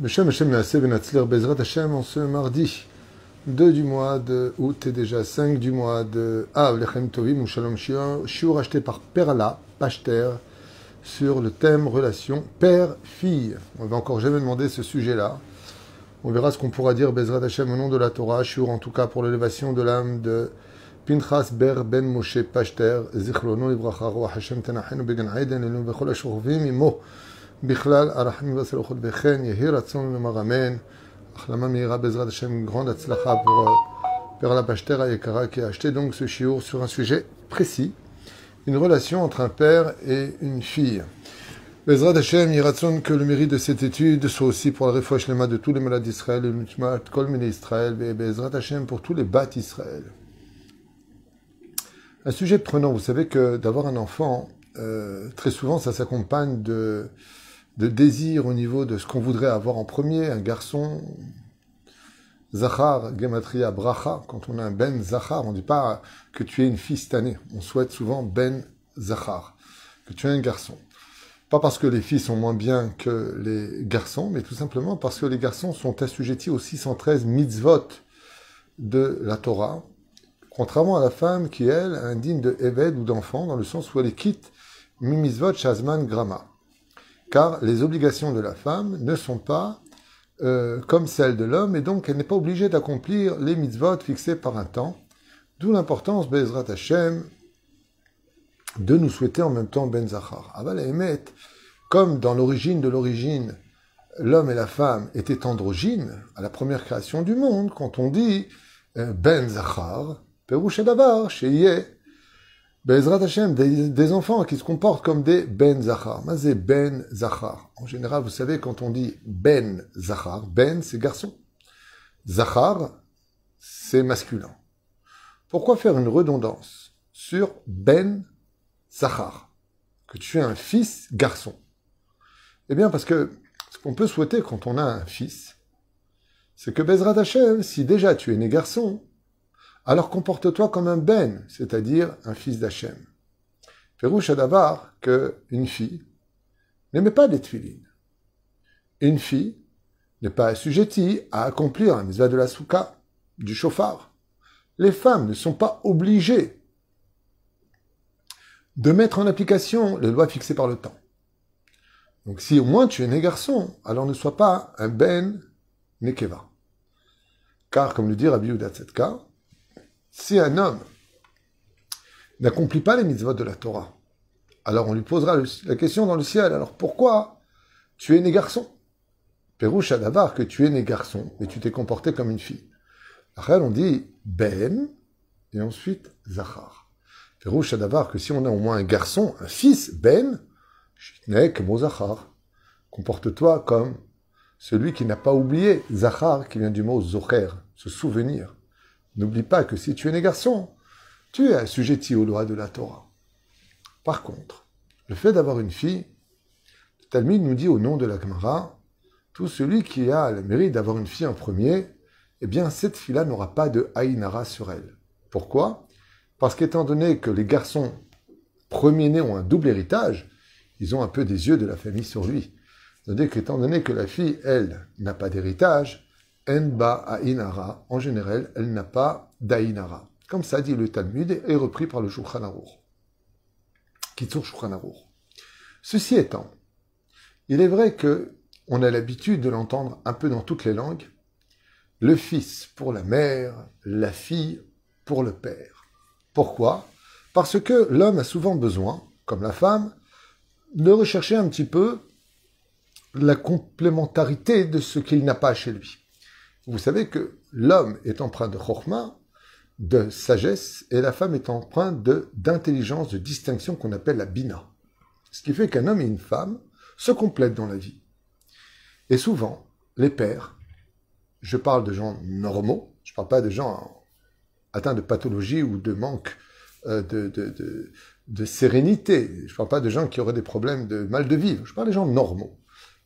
Beshem Hashem Naaseh Benatzler Bezrat Hashem en ce mardi 2 du mois de août et déjà 5 du mois de Av Lechem Tovim ou Shalom Shiur acheté par Perla Pachter sur le thème relation père-fille. On va encore jamais demander ce sujet-là. On verra ce qu'on pourra dire Bezrat Hashem au nom de la Torah, Shiur en tout cas pour l'élévation de l'âme de Pinchas Ber Ben Moshe Pachter, Zichrono Ibracha Roa Hashem Tenachenu Began Aiden Elu Bechol Ashurvim Imo. Bichlal, Arahim Vaselochot Bechen, Yehir Atson Lomar Amen. Achlama Meira Bezrat Hashem, grande atzlacha pour Père Perla Pashtera Yekara qui a acheté donc ce chiour sur un sujet précis, une relation entre un père et une fille. Bezrat Hashem, Yiratson, que le mérite de cette étude soit aussi pour le refouach lema de tous les malades d'Israël, le Kol Israël, et Bezrat Hashem pour tous les bats d'Israël. Un sujet prenant, vous savez que d'avoir un enfant, euh, très souvent ça s'accompagne de de désir au niveau de ce qu'on voudrait avoir en premier, un garçon, Zachar, Gematria, Bracha, quand on a un Ben Zachar, on ne dit pas que tu es une fille cette année, on souhaite souvent Ben Zachar, que tu es un garçon. Pas parce que les filles sont moins bien que les garçons, mais tout simplement parce que les garçons sont assujettis aux 613 mitzvot de la Torah, contrairement à la femme qui, elle, est indigne de Eved ou d'enfant, dans le sens où elle quitte Mimizvot Shazman Grama car les obligations de la femme ne sont pas euh, comme celles de l'homme, et donc elle n'est pas obligée d'accomplir les mitzvot fixés par un temps, d'où l'importance, Bezrat Hashem, de nous souhaiter en même temps Ben Zachar. Aval Emet, comme dans l'origine de l'origine, l'homme et la femme étaient androgynes à la première création du monde, quand on dit euh, Ben Sheye, Bezrat Hashem, des, enfants qui se comportent comme des Ben Zachar. c'est Ben Zachar. En général, vous savez, quand on dit Ben Zachar, Ben, c'est garçon. Zachar, c'est masculin. Pourquoi faire une redondance sur Ben Zachar? Que tu es un fils garçon. Eh bien, parce que ce qu'on peut souhaiter quand on a un fils, c'est que Bezrat Hashem, si déjà tu es né garçon, alors comporte-toi comme un ben, c'est-à-dire un fils d'Hachem. Férouche d'abord que une fille n'aimait pas les tuilines. Une fille n'est pas assujettie à accomplir un mitzvah de la souka, du chauffard. Les femmes ne sont pas obligées de mettre en application les lois fixées par le temps. Donc si au moins tu es né garçon, alors ne sois pas un ben nekeva. Car, comme le dit Rabbi si un homme n'accomplit pas les mitzvot de la Torah, alors on lui posera la question dans le ciel. Alors pourquoi tu es né garçon? Pérouche d'abord que tu es né garçon, mais tu t'es comporté comme une fille. Après, on dit Ben, et ensuite Zachar. Pérouche d'abord que si on a au moins un garçon, un fils, Ben, que Zachar. Comporte-toi comme celui qui n'a pas oublié Zachar, qui vient du mot Zocher, se souvenir. N'oublie pas que si tu es né garçon, tu es assujetti aux lois de la Torah. Par contre, le fait d'avoir une fille, le Talmud nous dit au nom de la Gemara, tout celui qui a le mérite d'avoir une fille en premier, eh bien cette fille-là n'aura pas de haïnara sur elle. Pourquoi? Parce qu'étant donné que les garçons premiers-nés ont un double héritage, ils ont un peu des yeux de la famille sur lui. C'est-à-dire qu'étant donné que la fille, elle, n'a pas d'héritage, Enba Ainara, en général, elle n'a pas d'Ainara. Comme ça dit le Talmud et repris par le Shulchan Aruch. Kitsur Shulchan Ceci étant, il est vrai que on a l'habitude de l'entendre un peu dans toutes les langues. Le fils pour la mère, la fille pour le père. Pourquoi? Parce que l'homme a souvent besoin, comme la femme, de rechercher un petit peu la complémentarité de ce qu'il n'a pas chez lui. Vous savez que l'homme est empreint de chorma, de sagesse, et la femme est empreinte d'intelligence, de distinction qu'on appelle la bina. Ce qui fait qu'un homme et une femme se complètent dans la vie. Et souvent, les pères, je parle de gens normaux, je ne parle pas de gens atteints de pathologie ou de manque euh, de, de, sérénité, je ne parle pas de gens qui auraient des problèmes de mal de vivre, je parle des gens normaux.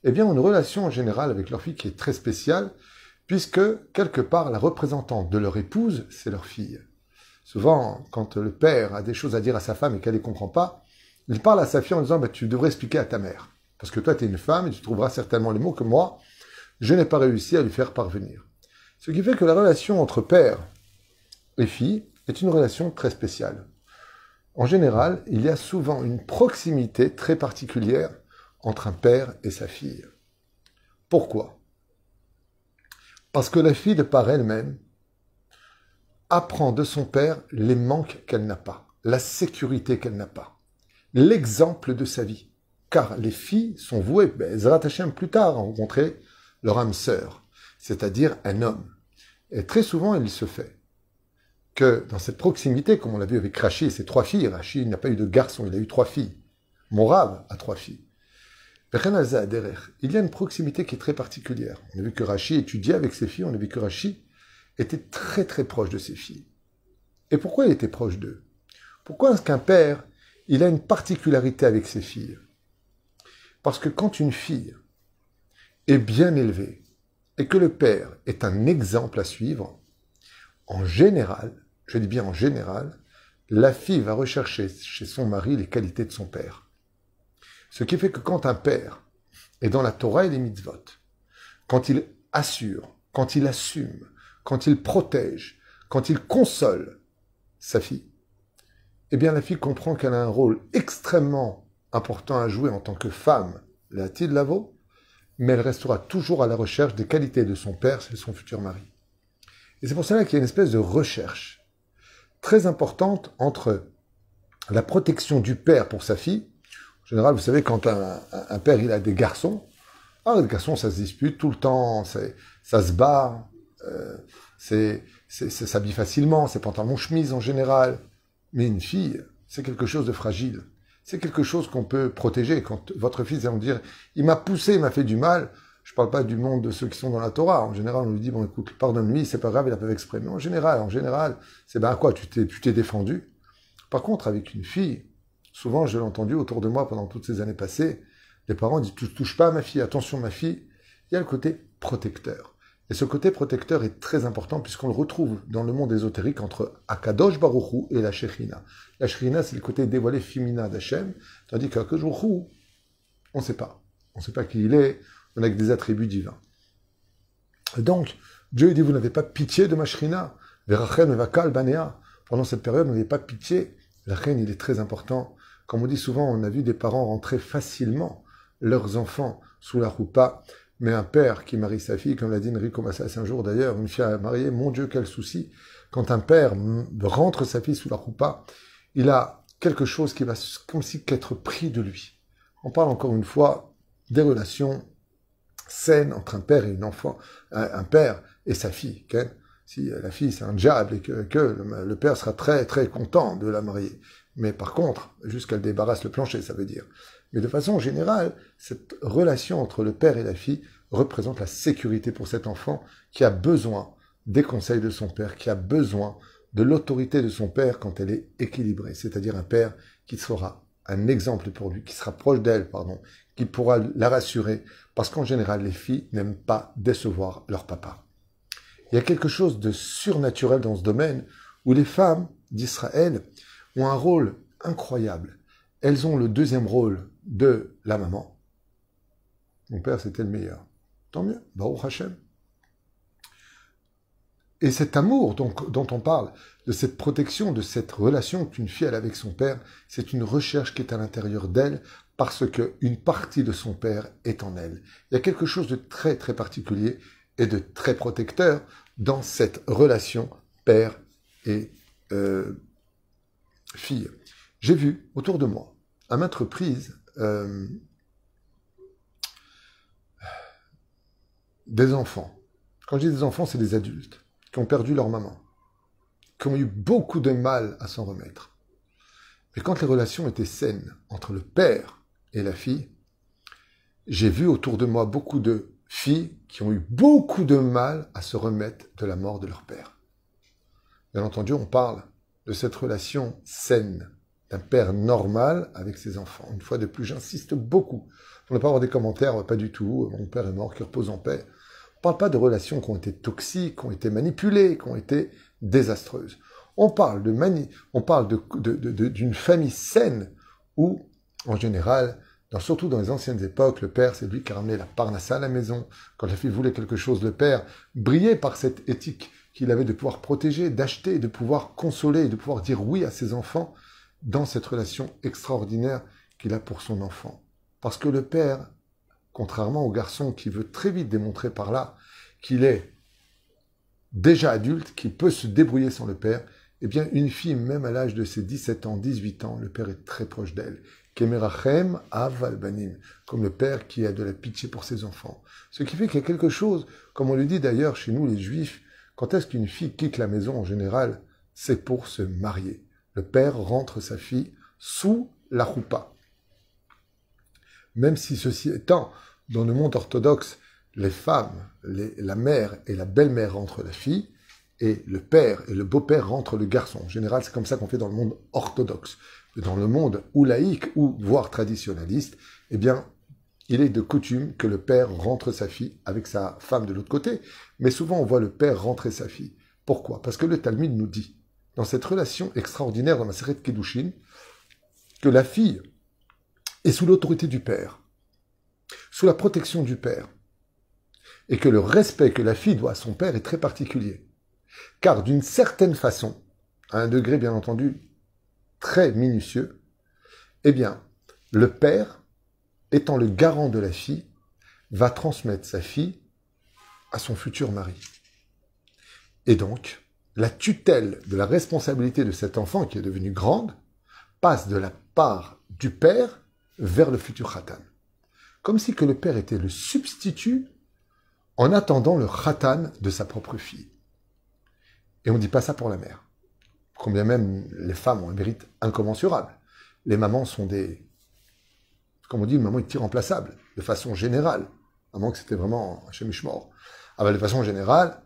Eh bien, une relation en général avec leur fille qui est très spéciale, puisque quelque part la représentante de leur épouse, c'est leur fille. Souvent, quand le père a des choses à dire à sa femme et qu'elle ne les comprend pas, il parle à sa fille en disant bah, Tu devrais expliquer à ta mère. Parce que toi, tu es une femme et tu trouveras certainement les mots que moi, je n'ai pas réussi à lui faire parvenir. Ce qui fait que la relation entre père et fille est une relation très spéciale. En général, il y a souvent une proximité très particulière entre un père et sa fille. Pourquoi? Parce que la fille, de par elle-même, apprend de son père les manques qu'elle n'a pas, la sécurité qu'elle n'a pas, l'exemple de sa vie. Car les filles sont vouées, ben, elles rattachent plus tard à rencontrer leur âme sœur, c'est-à-dire un homme. Et très souvent, il se fait que dans cette proximité, comme on l'a vu avec Rachi et ses trois filles, Rachi n'a pas eu de garçon, il a eu trois filles. Morav a trois filles. Il y a une proximité qui est très particulière. On a vu que Rachi étudiait avec ses filles, on a vu que Rachi était très très proche de ses filles. Et pourquoi il était proche d'eux? Pourquoi est-ce qu'un père, il a une particularité avec ses filles? Parce que quand une fille est bien élevée et que le père est un exemple à suivre, en général, je dis bien en général, la fille va rechercher chez son mari les qualités de son père. Ce qui fait que quand un père est dans la Torah et les mitzvot, quand il assure, quand il assume, quand il protège, quand il console sa fille, eh bien la fille comprend qu'elle a un rôle extrêmement important à jouer en tant que femme, la de Lavo, mais elle restera toujours à la recherche des qualités de son père chez son futur mari. Et c'est pour cela qu'il y a une espèce de recherche très importante entre la protection du père pour sa fille. En général, vous savez, quand un, père il a des garçons, ah, les garçons, ça se dispute tout le temps, ça se bat, euh, c'est, ça s'habille facilement, c'est pantalon chemise en général. Mais une fille, c'est quelque chose de fragile. C'est quelque chose qu'on peut protéger. Quand votre fils va vous dire, il m'a poussé, il m'a fait du mal, je parle pas du monde de ceux qui sont dans la Torah. En général, on lui dit, bon, écoute, pardonne-lui, c'est pas grave, il a pas exprès. Mais en général, en général, c'est ben quoi, tu t'es, tu t'es défendu? Par contre, avec une fille, souvent, je l'ai entendu autour de moi pendant toutes ces années passées, les parents disent, tu touches pas ma fille, attention ma fille. Il y a le côté protecteur. Et ce côté protecteur est très important puisqu'on le retrouve dans le monde ésotérique entre Akadosh Baruchou et la Shekhinah. La Shekhinah, c'est le côté dévoilé féminin d'Hachem, tandis qu'Akadosh Baruchou, on ne sait pas. On ne sait pas qui il est, avec des attributs divins. donc, Dieu dit, vous n'avez pas pitié de ma shrina, Pendant cette période, vous n'avez pas pitié. La reine, il est très important. Comme on dit souvent, on a vu des parents rentrer facilement leurs enfants sous la roupa. Mais un père qui marie sa fille, comme l'a dit Enrico Massas un jour d'ailleurs, une fille à marier, mon Dieu, quel souci. Quand un père rentre sa fille sous la roupa, il a quelque chose qui va comme si qu'être pris de lui. On parle encore une fois des relations saine entre un père et une enfant, un, père et sa fille. si la fille c'est un diable et que, le, père sera très très content de la marier. Mais par contre, jusqu'à débarrasse le plancher, ça veut dire. Mais de façon générale, cette relation entre le père et la fille représente la sécurité pour cet enfant qui a besoin des conseils de son père, qui a besoin de l'autorité de son père quand elle est équilibrée, c'est-à-dire un père qui sera un exemple pour lui, qui sera proche d'elle, pardon, qui pourra la rassurer, parce qu'en général, les filles n'aiment pas décevoir leur papa. Il y a quelque chose de surnaturel dans ce domaine où les femmes d'Israël ont un rôle incroyable. Elles ont le deuxième rôle de la maman. Mon père, c'était le meilleur. Tant mieux, Baruch Hashem. Et cet amour dont, dont, on parle, de cette protection, de cette relation qu'une fille a avec son père, c'est une recherche qui est à l'intérieur d'elle parce qu'une partie de son père est en elle. Il y a quelque chose de très très particulier et de très protecteur dans cette relation père et euh, fille. J'ai vu autour de moi, à maintes reprises, euh, des enfants. Quand je dis des enfants, c'est des adultes qui ont perdu leur maman, qui ont eu beaucoup de mal à s'en remettre. Mais quand les relations étaient saines entre le père et la fille, j'ai vu autour de moi beaucoup de filles qui ont eu beaucoup de mal à se remettre de la mort de leur père. Bien entendu, on parle de cette relation saine d'un père normal avec ses enfants. Une fois de plus, j'insiste beaucoup. On ne pas avoir des commentaires, pas du tout, mon père est mort, qui repose en paix. On parle pas de relations qui ont été toxiques, qui ont été manipulées, qui ont été désastreuses. On parle de mani on parle d'une de, famille saine où, en général, surtout dans les anciennes époques, le père, c'est lui qui a ramené la parnassa à la maison. Quand la fille voulait quelque chose, le père brillait par cette éthique qu'il avait de pouvoir protéger, d'acheter, de pouvoir consoler, de pouvoir dire oui à ses enfants dans cette relation extraordinaire qu'il a pour son enfant. Parce que le père, contrairement au garçon qui veut très vite démontrer par là qu'il est déjà adulte, qu'il peut se débrouiller sans le père, eh bien, une fille, même à l'âge de ses 17 ans, 18 ans, le père est très proche d'elle. Kemerachem avalbanim, comme le père qui a de la pitié pour ses enfants. Ce qui fait qu'il y a quelque chose, comme on le dit d'ailleurs chez nous les juifs, quand est-ce qu'une fille quitte la maison en général? C'est pour se marier. Le père rentre sa fille sous la roupa. Même si ceci étant, dans le monde orthodoxe, les femmes, la mère et la belle-mère rentrent la fille, et le père et le beau-père rentrent le garçon. En général, c'est comme ça qu'on fait dans le monde orthodoxe. Dans le monde ou laïque ou voire traditionnaliste, eh bien, il est de coutume que le père rentre sa fille avec sa femme de l'autre côté. Mais souvent, on voit le père rentrer sa fille. Pourquoi? Parce que le Talmud nous dit, dans cette relation extraordinaire dans la série de Kedushin, que la fille est sous l'autorité du père, sous la protection du père, et que le respect que la fille doit à son père est très particulier. Car d'une certaine façon, à un degré bien entendu très minutieux, eh bien, le père, étant le garant de la fille, va transmettre sa fille à son futur mari. Et donc, la tutelle de la responsabilité de cet enfant qui est devenu grande passe de la part du père vers le futur khatan. Comme si que le père était le substitut en attendant le khatan de sa propre fille. Et on ne dit pas ça pour la mère. Combien même les femmes ont un mérite incommensurable. Les mamans sont des, comme on dit, maman est irremplaçable, de façon générale. À moins que c'était vraiment un chemichemort. Ah ben, de façon générale,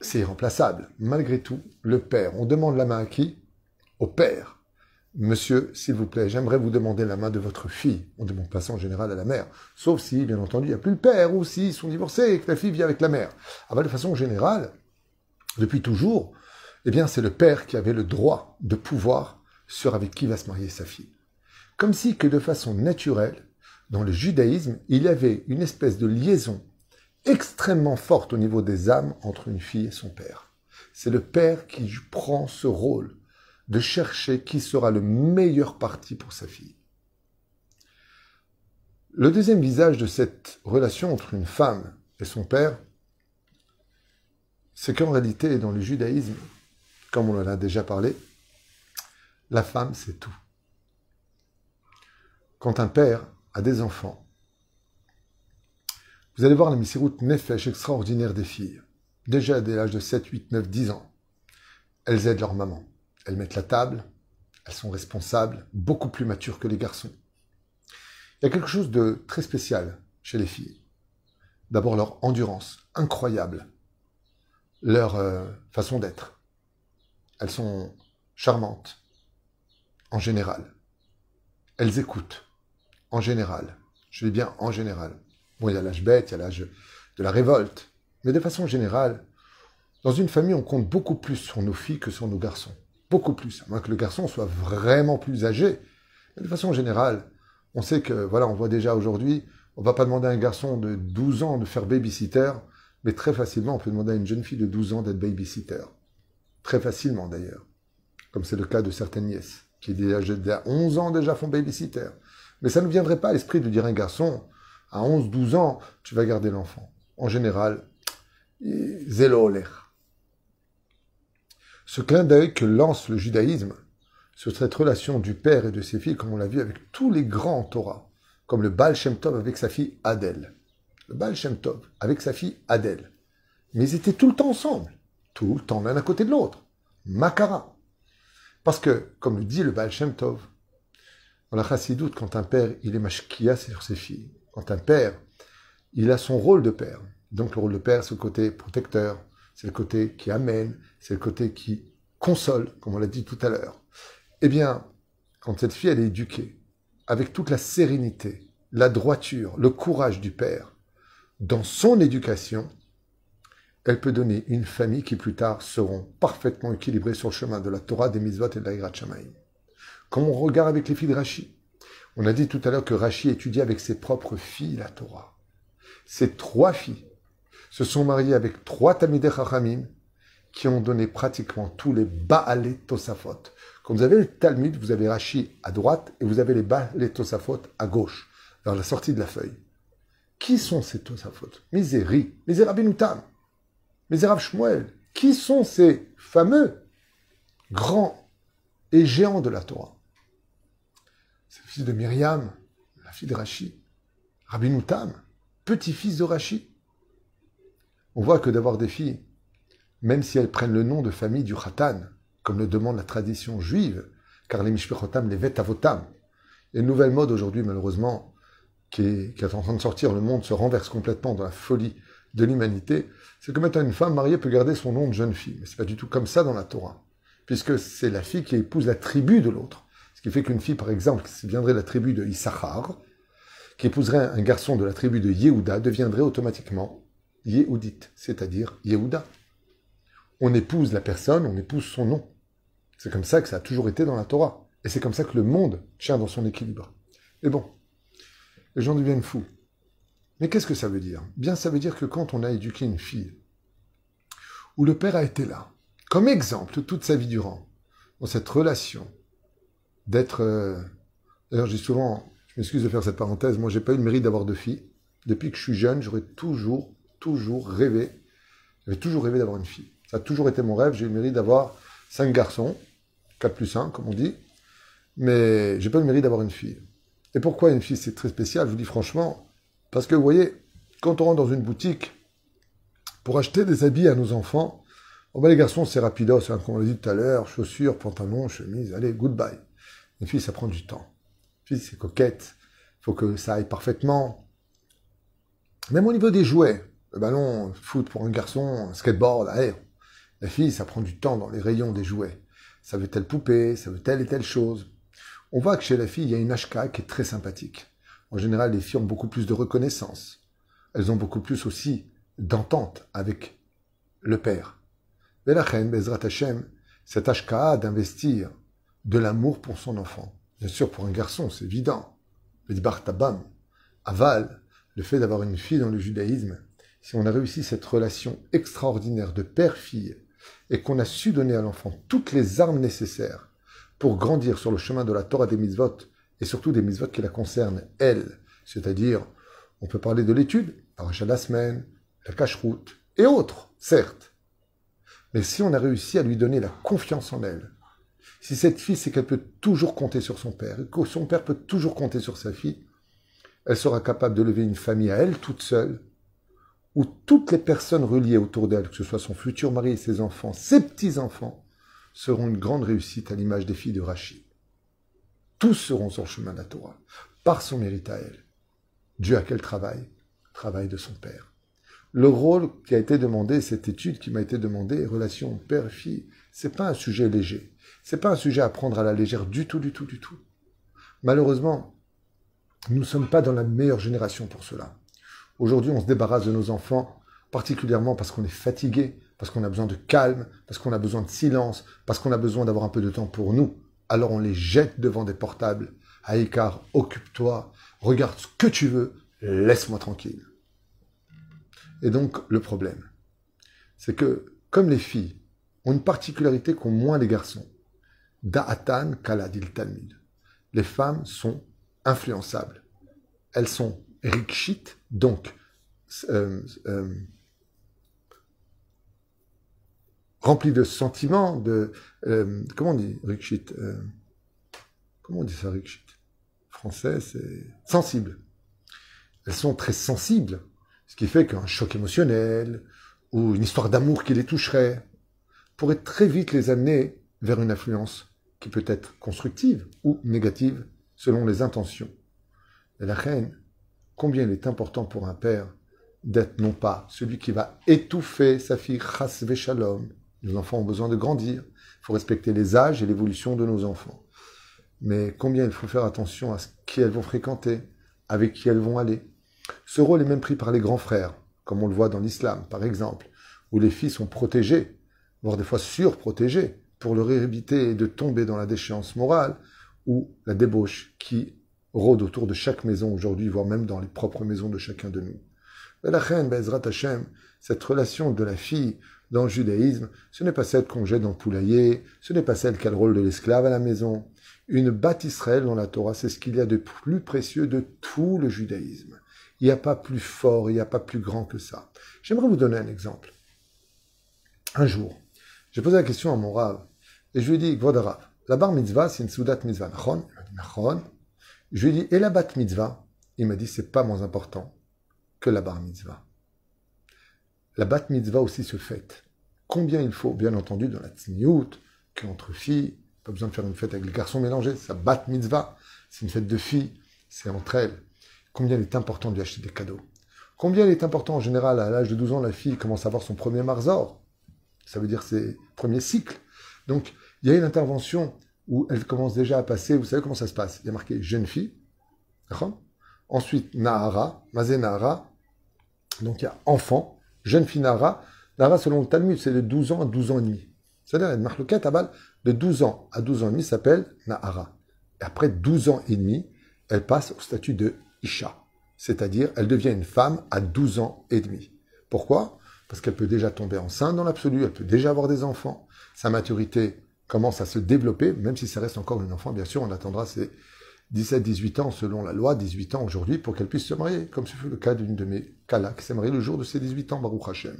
c'est irremplaçable. Malgré tout, le père, on demande la main à qui? Au père. Monsieur, s'il vous plaît, j'aimerais vous demander la main de votre fille. On demande pas ça en général à la mère. Sauf si, bien entendu, il n'y a plus le père, ou s'ils sont divorcés et que la fille vit avec la mère. Ah ben, de façon générale, depuis toujours, eh bien, c'est le père qui avait le droit de pouvoir sur avec qui va se marier sa fille. Comme si que de façon naturelle, dans le judaïsme, il y avait une espèce de liaison extrêmement forte au niveau des âmes entre une fille et son père. C'est le père qui prend ce rôle de chercher qui sera le meilleur parti pour sa fille. Le deuxième visage de cette relation entre une femme et son père, c'est qu'en réalité, dans le judaïsme, comme on en a déjà parlé, la femme, c'est tout. Quand un père a des enfants, vous allez voir la Missirut Nefesh extraordinaire des filles. Déjà dès l'âge de 7, 8, 9, 10 ans, elles aident leur maman. Elles mettent la table, elles sont responsables, beaucoup plus matures que les garçons. Il y a quelque chose de très spécial chez les filles. D'abord leur endurance incroyable, leur euh, façon d'être. Elles sont charmantes, en général. Elles écoutent, en général. Je dis bien en général. Bon, il y a l'âge bête, il y a l'âge de la révolte. Mais de façon générale, dans une famille, on compte beaucoup plus sur nos filles que sur nos garçons. Beaucoup plus. À moins que le garçon soit vraiment plus âgé. Mais de façon générale, on sait que, voilà, on voit déjà aujourd'hui, on va pas demander à un garçon de 12 ans de faire babysitter mais très facilement, on peut demander à une jeune fille de 12 ans d'être babysitter. Très facilement d'ailleurs. Comme c'est le cas de certaines nièces, qui déjà 11 ans déjà font babysitter. Mais ça ne viendrait pas à l'esprit de dire à un garçon, à 11, 12 ans, tu vas garder l'enfant. En général, zélo. Ce clin d'œil que lance le judaïsme sur cette relation du père et de ses filles, comme on l'a vu avec tous les grands Torah, comme le Baal Shem Tov avec sa fille Adèle le Baal Shem Tov, avec sa fille Adèle. Mais ils étaient tout le temps ensemble, tout le temps l'un à côté de l'autre. Makara. Parce que, comme le dit le Baal Shem Tov, dans la chassidoute, quand un père, il est mashkia sur ses filles. Quand un père, il a son rôle de père. Donc le rôle de père, c'est le côté protecteur, c'est le côté qui amène, c'est le côté qui console, comme on l'a dit tout à l'heure. Eh bien, quand cette fille, elle est éduquée, avec toute la sérénité, la droiture, le courage du père, dans son éducation, elle peut donner une famille qui plus tard seront parfaitement équilibrées sur le chemin de la Torah, des mitzvot et de la Shamaim. Comme on regarde avec les filles de Rashi, On a dit tout à l'heure que Rachi étudiait avec ses propres filles la Torah. Ses trois filles se sont mariées avec trois Tamidei Chachamim qui ont donné pratiquement tous les Baalé Tosafot. Quand vous avez le Talmud, vous avez Rachi à droite et vous avez les Baalé Tosafot à gauche, vers la sortie de la feuille. Qui sont ces Tosafot? Miséri, Misérabilioutam, Misérab Shmuel. Qui sont ces fameux grands et géants de la Torah? Fils de Myriam, la fille de Rachi. Rabinoutam, petit-fils de Rachi. On voit que d'avoir des filles, même si elles prennent le nom de famille du Khatan, comme le demande la tradition juive, car les Mishpechotam, les Vetavotam. Une nouvelle mode aujourd'hui, malheureusement, qui est, qui est, en train de sortir. Le monde se renverse complètement dans la folie de l'humanité. C'est que maintenant une femme mariée peut garder son nom de jeune fille. Mais c'est pas du tout comme ça dans la Torah. Puisque c'est la fille qui épouse la tribu de l'autre. Ce qui fait qu'une fille, par exemple, qui viendrait de la tribu de Issachar, qui épouserait un garçon de la tribu de Yehuda, deviendrait automatiquement Yehudite, c'est-à-dire Yehuda. On épouse la personne, on épouse son nom. C'est comme ça que ça a toujours été dans la Torah. Et c'est comme ça que le monde tient dans son équilibre. Et bon, les gens deviennent fous. Mais qu'est-ce que ça veut dire? Bien, ça veut dire que quand on a éduqué une fille, où le père a été là, comme exemple toute sa vie durant, dans cette relation, d'être... Euh... D'ailleurs, j'ai souvent, je m'excuse de faire cette parenthèse, moi j'ai pas eu le mérite d'avoir deux filles. Depuis que je suis jeune, j'aurais toujours, toujours rêvé, j'avais toujours rêvé d'avoir une fille. Ça a toujours été mon rêve, j'ai eu le mérite d'avoir cinq garçons, 4 plus 1, comme on dit, mais j'ai pas le mérite d'avoir une fille. Et pourquoi une fille c'est très spécial Je vous dis franchement, parce que vous voyez, quand on rentre dans une boutique pour acheter des habits à nos enfants, oh ben les garçons c'est rapidos, hein, comme on l'a dit tout à l'heure, chaussures, pantalons, chemises, allez, goodbye. Une fille ça prend du temps. Une fille c'est coquette, il faut que ça aille parfaitement. Même au niveau des jouets, le ballon, foot pour un garçon, un skateboard, la fille ça prend du temps dans les rayons des jouets ça veut telle poupée, ça veut telle et telle chose. On voit que chez la fille, il y a une HK qui est très sympathique. En général, les filles ont beaucoup plus de reconnaissance. Elles ont beaucoup plus aussi d'entente avec le père. Reine, Bezrat Hashem, cette HKA d'investir de l'amour pour son enfant. Bien sûr, pour un garçon, c'est évident. Le Tabam, Aval, le fait d'avoir une fille dans le judaïsme, si on a réussi cette relation extraordinaire de père-fille, et qu'on a su donner à l'enfant toutes les armes nécessaires pour grandir sur le chemin de la Torah des mitzvot, et surtout des mitzvot qui la concernent, elle, c'est-à-dire, on peut parler de l'étude, parachat de la semaine, la cache-route, et autres, certes. Mais si on a réussi à lui donner la confiance en elle, si cette fille sait qu'elle peut toujours compter sur son père, que son père peut toujours compter sur sa fille, elle sera capable de lever une famille à elle toute seule, où toutes les personnes reliées autour d'elle, que ce soit son futur mari et ses enfants, ses petits-enfants, seront une grande réussite à l'image des filles de Rachid. Tous seront sur le chemin de par son mérite à elle. Dieu a quel travail? Travail de son père. Le rôle qui a été demandé, cette étude qui m'a été demandée, relation père-fille, c'est pas un sujet léger. C'est pas un sujet à prendre à la légère du tout, du tout, du tout. Malheureusement, nous ne sommes pas dans la meilleure génération pour cela. Aujourd'hui, on se débarrasse de nos enfants, particulièrement parce qu'on est fatigué, parce qu'on a besoin de calme, parce qu'on a besoin de silence, parce qu'on a besoin d'avoir un peu de temps pour nous. Alors on les jette devant des portables. Aïkar, occupe-toi, regarde ce que tu veux, laisse-moi tranquille. Et donc, le problème, c'est que, comme les filles ont une particularité qu'ont moins les garçons, Da'atan kaladil talmud. Les femmes sont influençables. Elles sont rikshit, donc euh, euh, rempli de sentiments, de euh, comment on dit rikshit Comment on dit ça rikshit? Français, c'est sensible. Elles sont très sensibles, ce qui fait qu'un choc émotionnel ou une histoire d'amour qui les toucherait pourrait très vite les amener vers une influence qui peut être constructive ou négative selon les intentions. La reine combien il est important pour un père d'être non pas celui qui va étouffer sa fille, chas shalom. Nos enfants ont besoin de grandir. Il faut respecter les âges et l'évolution de nos enfants. Mais combien il faut faire attention à ce qui elles vont fréquenter, avec qui elles vont aller. Ce rôle est même pris par les grands frères, comme on le voit dans l'islam, par exemple, où les filles sont protégées, voire des fois surprotégées, pour leur éviter de tomber dans la déchéance morale ou la débauche qui rôde autour de chaque maison aujourd'hui, voire même dans les propres maisons de chacun de nous. La reine, Bezrat Hashem, cette relation de la fille dans le judaïsme, ce n'est pas celle qu'on jette dans le poulailler, ce n'est pas celle qui a le rôle de l'esclave à la maison. Une bâtisse Israël dans la Torah, c'est ce qu'il y a de plus précieux de tout le judaïsme. Il n'y a pas plus fort, il n'y a pas plus grand que ça. J'aimerais vous donner un exemple. Un jour, j'ai posé la question à mon rave, et je lui dit, Gvodarav, la bar mitzvah, c'est une soudat mitzvah. Nachon? Il m'a dit. Je lui dit, et la bat mitzvah? Il m'a dit, c'est pas moins important que la bar mitzvah. La bat mitzvah aussi se fête. Combien il faut, bien entendu, dans la tsniout, qu'entre filles, pas besoin de faire une fête avec les garçons mélangés, ça bat mitzvah, c'est une fête de filles, c'est entre elles. Combien il est important de lui acheter des cadeaux? Combien il est important en général, à l'âge de 12 ans, la fille commence à avoir son premier marzor? Ça veut dire ses premiers cycles. Donc, il y a une intervention où elle commence déjà à passer, vous savez comment ça se passe? Il y a marqué jeune fille, Ensuite, Nahara, Mazé Nahara, donc il y a enfant, jeune fille Nahara. Nahara, selon le Talmud, c'est de 12 ans à 12 ans et demi. C'est-à-dire, une marloquette à de 12 ans à 12 ans et demi s'appelle Nahara. Et après 12 ans et demi, elle passe au statut de Isha. C'est-à-dire, elle devient une femme à 12 ans et demi. Pourquoi? Parce qu'elle peut déjà tomber enceinte dans l'absolu, elle peut déjà avoir des enfants. Sa maturité commence à se développer, même si ça reste encore une enfant, bien sûr, on attendra ses 17-18 ans selon la loi, 18 ans aujourd'hui, pour qu'elle puisse se marier, comme ce fut le cas d'une de mes Kala, qui s'est mariée le jour de ses 18 ans, Baruch Hashem.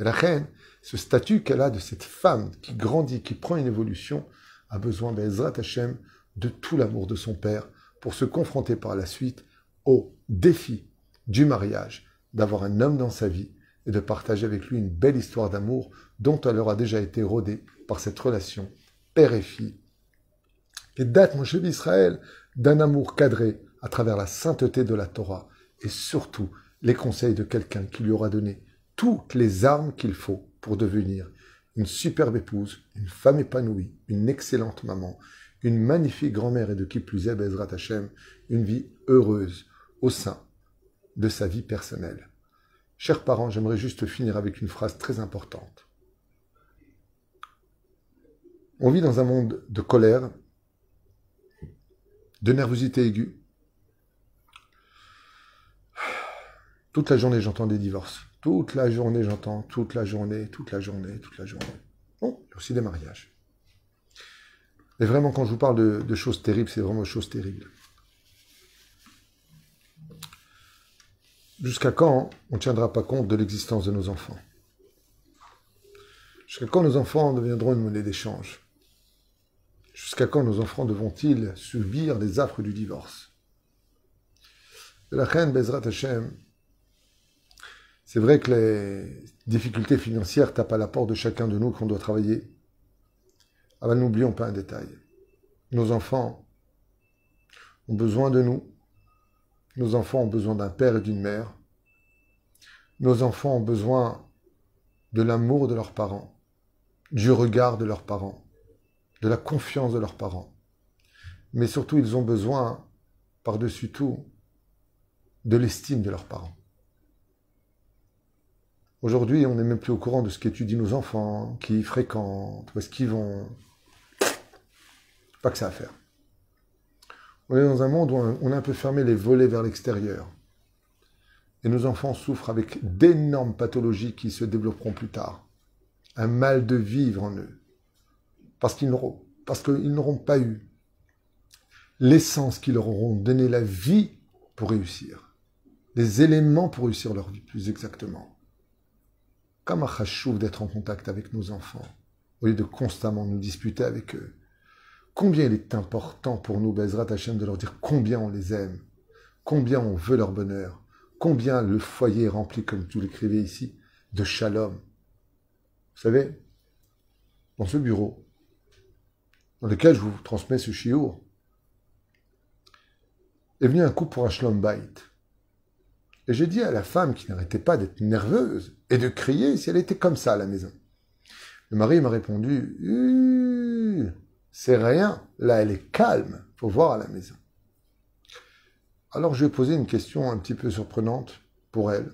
La reine, ce statut qu'elle a de cette femme qui grandit, qui prend une évolution, a besoin d'Ezrat Hashem, de tout l'amour de son père, pour se confronter par la suite au défi du mariage, d'avoir un homme dans sa vie et de partager avec lui une belle histoire d'amour dont elle aura déjà été rodée par cette relation père et fille. Et date, mon cher Israël, d'un amour cadré à travers la sainteté de la Torah et surtout les conseils de quelqu'un qui lui aura donné toutes les armes qu'il faut pour devenir une superbe épouse, une femme épanouie, une excellente maman, une magnifique grand-mère et de qui plus est Bezrat Hashem, une vie heureuse au sein de sa vie personnelle. Chers parents, j'aimerais juste finir avec une phrase très importante. On vit dans un monde de colère de nervosité aiguë. Toute la journée, j'entends des divorces. Toute la journée, j'entends, toute la journée, toute la journée, toute la journée. Bon, il y a aussi des mariages. Mais vraiment, quand je vous parle de, choses terribles, c'est vraiment des choses terribles. Jusqu'à quand on ne tiendra pas compte de l'existence de nos enfants? Jusqu'à quand nos enfants deviendront une monnaie d'échange? Jusqu'à quand nos enfants devront-ils subir les affres du divorce? La reine Bezrat Hashem, c'est vrai que les difficultés financières tapent à la porte de chacun de nous qu'on doit travailler. Ah ben n'oublions pas un détail. Nos enfants ont besoin de nous. Nos enfants ont besoin d'un père et d'une mère. Nos enfants ont besoin de l'amour de leurs parents, du regard de leurs parents de la confiance de leurs parents. Mais surtout, ils ont besoin, par-dessus tout, de l'estime de leurs parents. Aujourd'hui, on n'est même plus au courant de ce qu'étudient nos enfants, qui fréquentent, où est-ce qu'ils vont. Pas que ça à faire. On est dans un monde où on a un peu fermé les volets vers l'extérieur. Et nos enfants souffrent avec d'énormes pathologies qui se développeront plus tard. Un mal de vivre en eux parce qu'ils n'auront, pas eu l'essence qui leur auront donné la vie pour réussir, les éléments pour réussir leur vie plus exactement. Comme un d'être en contact avec nos enfants, au lieu de constamment nous disputer avec eux. Combien il est important pour nous, Bezrat Hashem, de leur dire combien on les aime, combien on veut leur bonheur, combien le foyer est rempli, comme tu l'écrivais ici, de shalom. Vous savez, dans ce bureau, dans lequel je vous transmets ce chiour, est venu un coup pour un shlom Et j'ai dit à la femme qui n'arrêtait pas d'être nerveuse et de crier si elle était comme ça à la maison. Le mari m'a répondu C'est rien, là elle est calme, faut voir à la maison. Alors je lui ai posé une question un petit peu surprenante pour elle.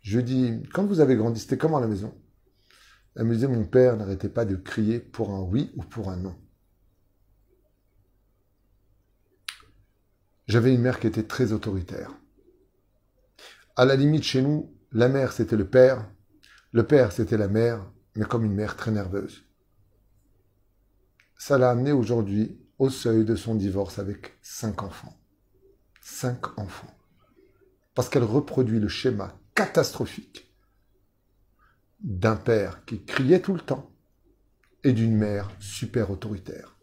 Je lui ai dit Quand vous avez grandi, c'était comment à la maison? Elle me disait Mon père n'arrêtait pas de crier pour un oui ou pour un non. J'avais une mère qui était très autoritaire. À la limite, chez nous, la mère, c'était le père, le père, c'était la mère, mais comme une mère très nerveuse. Ça l'a amené aujourd'hui au seuil de son divorce avec cinq enfants. Cinq enfants. Parce qu'elle reproduit le schéma catastrophique d'un père qui criait tout le temps et d'une mère super autoritaire.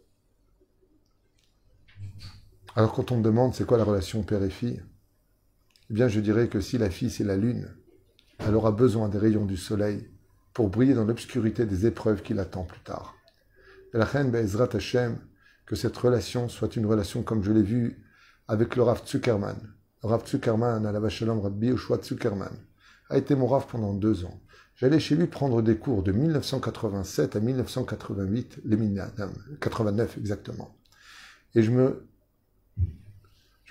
Alors quand on me demande c'est quoi la relation père et fille, eh bien je dirais que si la fille c'est la lune, elle aura besoin des rayons du soleil pour briller dans l'obscurité des épreuves qui l'attendent plus tard. Et la reine Be'ezrat Hashem, que cette relation soit une relation comme je l'ai vu avec le Rav Zuckerman. Le Rav Zuckerman, à la Vachalom Rabbi Oshua Zuckerman, a été mon Rav pendant deux ans. J'allais chez lui prendre des cours de 1987 à 1988, les 89 exactement. Et je me,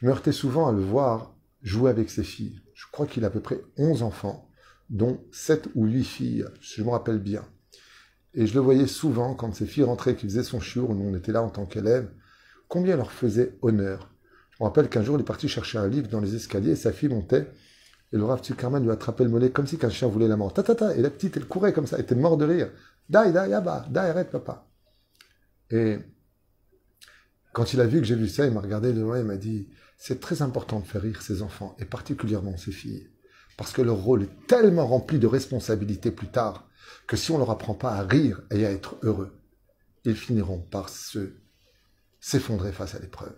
je me heurtais souvent à le voir jouer avec ses filles. Je crois qu'il a à peu près 11 enfants, dont 7 ou 8 filles, je me rappelle bien. Et je le voyais souvent quand ses filles rentraient, qui faisaient son chiour, nous on était là en tant qu'élèves, combien leur faisait honneur. Je me rappelle qu'un jour il est parti chercher un livre dans les escaliers et sa fille montait et le Rav Tzukarman lui attrapait le mollet comme si qu'un chien voulait la mort. Ta, ta, ta. Et la petite, elle courait comme ça, elle était morte de rire. Dai, dai, yaba, dai, arrête, papa. Et quand il a vu que j'ai vu ça, il m'a regardé de loin et m'a dit C'est très important de faire rire ses enfants, et particulièrement ses filles. Parce que leur rôle est tellement rempli de responsabilités plus tard que si on ne leur apprend pas à rire et à être heureux, ils finiront par se s'effondrer face à l'épreuve.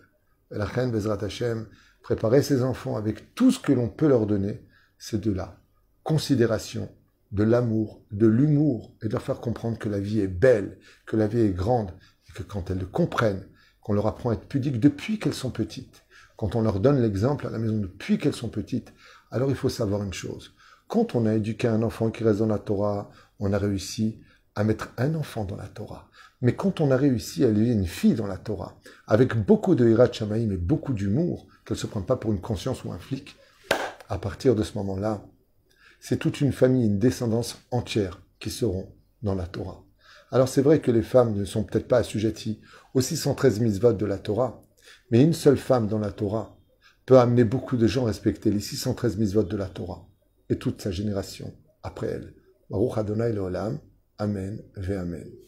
La reine Bezrat Hashem préparer ses enfants avec tout ce que l'on peut leur donner, c'est de la considération, de l'amour, de l'humour, et de leur faire comprendre que la vie est belle, que la vie est grande, et que quand elles le comprennent, qu'on leur apprend à être pudiques depuis qu'elles sont petites, quand on leur donne l'exemple à la maison depuis qu'elles sont petites, alors il faut savoir une chose. Quand on a éduqué un enfant qui reste dans la Torah, on a réussi à mettre un enfant dans la Torah. Mais quand on a réussi à élever une fille dans la Torah, avec beaucoup de hirat shamaïm et beaucoup d'humour, qu'elle ne se prenne pas pour une conscience ou un flic, à partir de ce moment-là, c'est toute une famille, une descendance entière qui seront dans la Torah. Alors c'est vrai que les femmes ne sont peut-être pas assujetties aux 613 mitzvot de la Torah, mais une seule femme dans la Torah peut amener beaucoup de gens à respecter les 613 mitzvot de la Torah et toute sa génération après elle. Baruch Adonai Amen ve Amen.